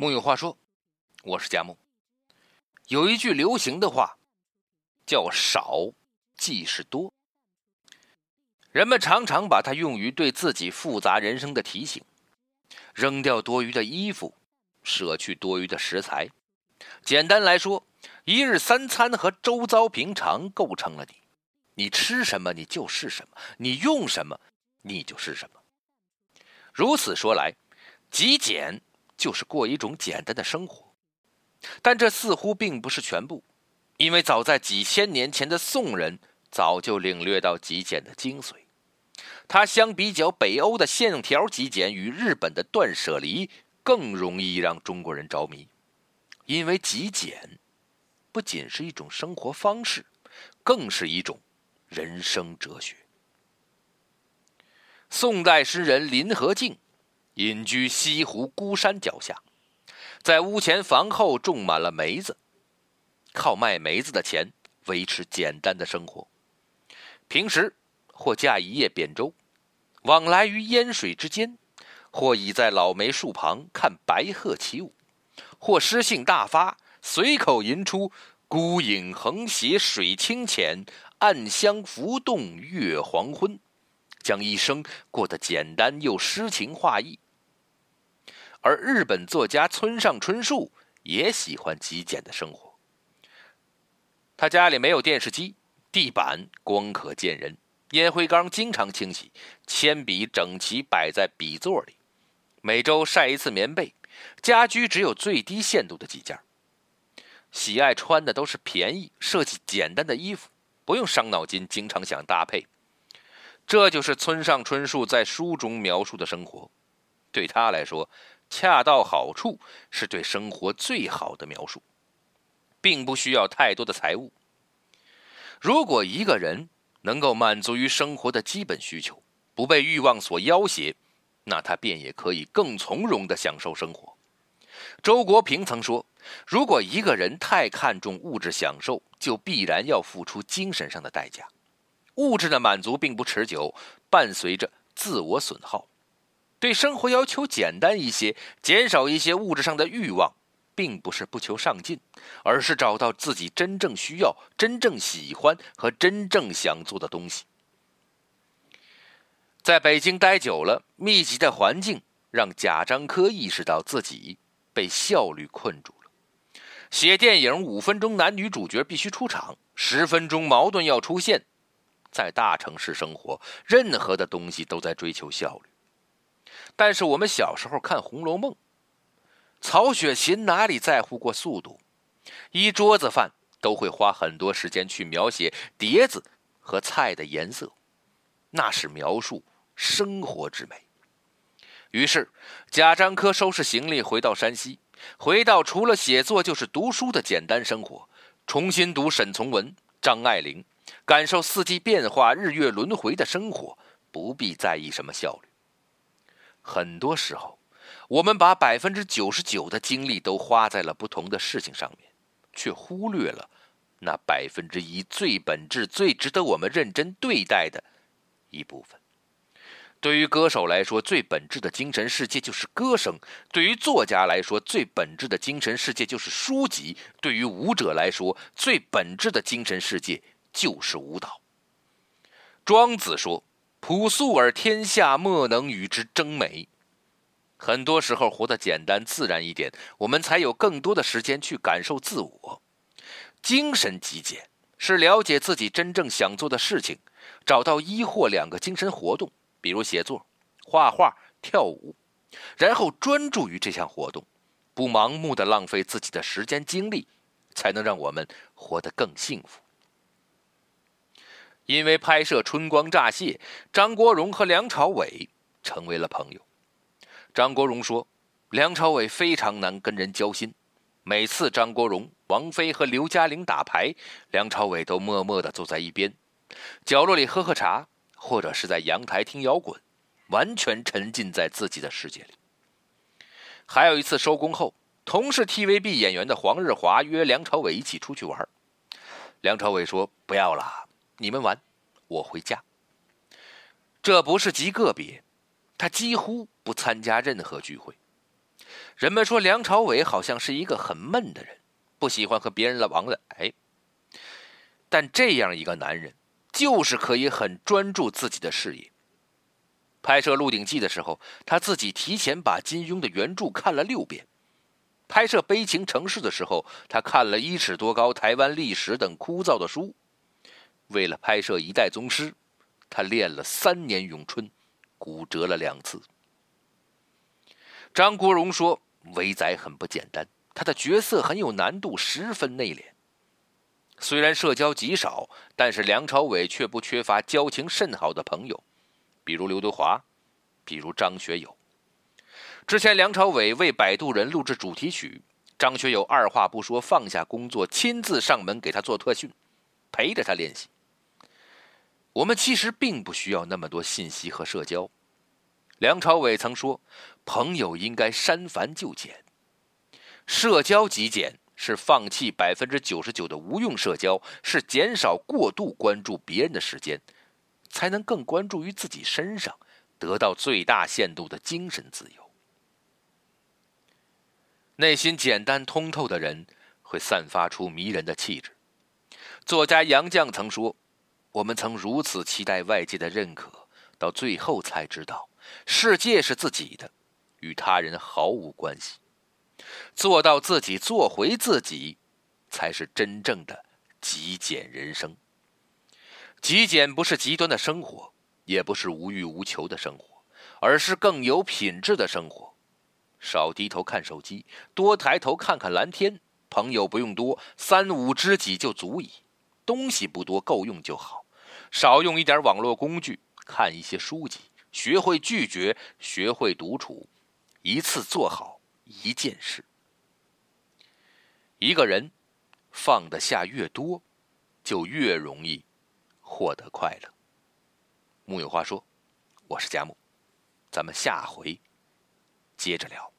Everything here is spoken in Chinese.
木有话说，我是佳木。有一句流行的话，叫“少即是多”。人们常常把它用于对自己复杂人生的提醒：扔掉多余的衣服，舍去多余的食材。简单来说，一日三餐和周遭平常构成了你。你吃什么，你就是什么；你用什么，你就是什么。如此说来，极简。就是过一种简单的生活，但这似乎并不是全部，因为早在几千年前的宋人早就领略到极简的精髓。它相比较北欧的线条极简与日本的断舍离，更容易让中国人着迷，因为极简不仅是一种生活方式，更是一种人生哲学。宋代诗人林和靖。隐居西湖孤山脚下，在屋前房后种满了梅子，靠卖梅子的钱维持简单的生活。平时或驾一叶扁舟，往来于烟水之间；或倚在老梅树旁看白鹤起舞；或诗兴大发，随口吟出“孤影横斜水清浅，暗香浮动月黄昏”，将一生过得简单又诗情画意。而日本作家村上春树也喜欢极简的生活。他家里没有电视机，地板光可见人，烟灰缸经常清洗，铅笔整齐摆在笔座里，每周晒一次棉被，家居只有最低限度的几件。喜爱穿的都是便宜、设计简单的衣服，不用伤脑筋，经常想搭配。这就是村上春树在书中描述的生活，对他来说。恰到好处是对生活最好的描述，并不需要太多的财物。如果一个人能够满足于生活的基本需求，不被欲望所要挟，那他便也可以更从容的享受生活。周国平曾说：“如果一个人太看重物质享受，就必然要付出精神上的代价。物质的满足并不持久，伴随着自我损耗。”对生活要求简单一些，减少一些物质上的欲望，并不是不求上进，而是找到自己真正需要、真正喜欢和真正想做的东西。在北京待久了，密集的环境让贾樟柯意识到自己被效率困住了。写电影五分钟，男女主角必须出场，十分钟矛盾要出现。在大城市生活，任何的东西都在追求效率。但是我们小时候看《红楼梦》，曹雪芹哪里在乎过速度？一桌子饭都会花很多时间去描写碟子和菜的颜色，那是描述生活之美。于是，贾樟柯收拾行李回到山西，回到除了写作就是读书的简单生活，重新读沈从文、张爱玲，感受四季变化、日月轮回的生活，不必在意什么效率。很多时候，我们把百分之九十九的精力都花在了不同的事情上面，却忽略了那百分之一最本质、最值得我们认真对待的一部分。对于歌手来说，最本质的精神世界就是歌声；对于作家来说，最本质的精神世界就是书籍；对于舞者来说，最本质的精神世界就是舞蹈。庄子说。朴素而天下莫能与之争美。很多时候，活得简单自然一点，我们才有更多的时间去感受自我。精神极简是了解自己真正想做的事情，找到一或两个精神活动，比如写作、画画、跳舞，然后专注于这项活动，不盲目的浪费自己的时间精力，才能让我们活得更幸福。因为拍摄《春光乍泄》，张国荣和梁朝伟成为了朋友。张国荣说：“梁朝伟非常难跟人交心，每次张国荣、王菲和刘嘉玲打牌，梁朝伟都默默地坐在一边，角落里喝喝茶，或者是在阳台听摇滚，完全沉浸在自己的世界里。”还有一次收工后，同是 TVB 演员的黄日华约梁朝伟一起出去玩，梁朝伟说：“不要了。”你们玩，我回家。这不是极个别，他几乎不参加任何聚会。人们说梁朝伟好像是一个很闷的人，不喜欢和别人来往来。但这样一个男人，就是可以很专注自己的事业。拍摄《鹿鼎记》的时候，他自己提前把金庸的原著看了六遍；拍摄《悲情城市》的时候，他看了一尺多高台湾历史等枯燥的书。为了拍摄《一代宗师》，他练了三年咏春，骨折了两次。张国荣说：“伟仔很不简单，他的角色很有难度，十分内敛。虽然社交极少，但是梁朝伟却不缺乏交情甚好的朋友，比如刘德华，比如张学友。之前梁朝伟为《摆渡人》录制主题曲，张学友二话不说放下工作，亲自上门给他做特训，陪着他练习。我们其实并不需要那么多信息和社交。”梁朝伟曾说：“朋友应该删繁就简，社交极简是放弃百分之九十九的无用社交，是减少过度关注别人的时间，才能更关注于自己身上，得到最大限度的精神自由。内心简单通透的人，会散发出迷人的气质。”作家杨绛曾说：“我们曾如此期待外界的认可，到最后才知道。”世界是自己的，与他人毫无关系。做到自己，做回自己，才是真正的极简人生。极简不是极端的生活，也不是无欲无求的生活，而是更有品质的生活。少低头看手机，多抬头看看蓝天。朋友不用多，三五知己就足矣。东西不多，够用就好。少用一点网络工具，看一些书籍。学会拒绝，学会独处，一次做好一件事。一个人放得下越多，就越容易获得快乐。木有话说，我是佳木，咱们下回接着聊。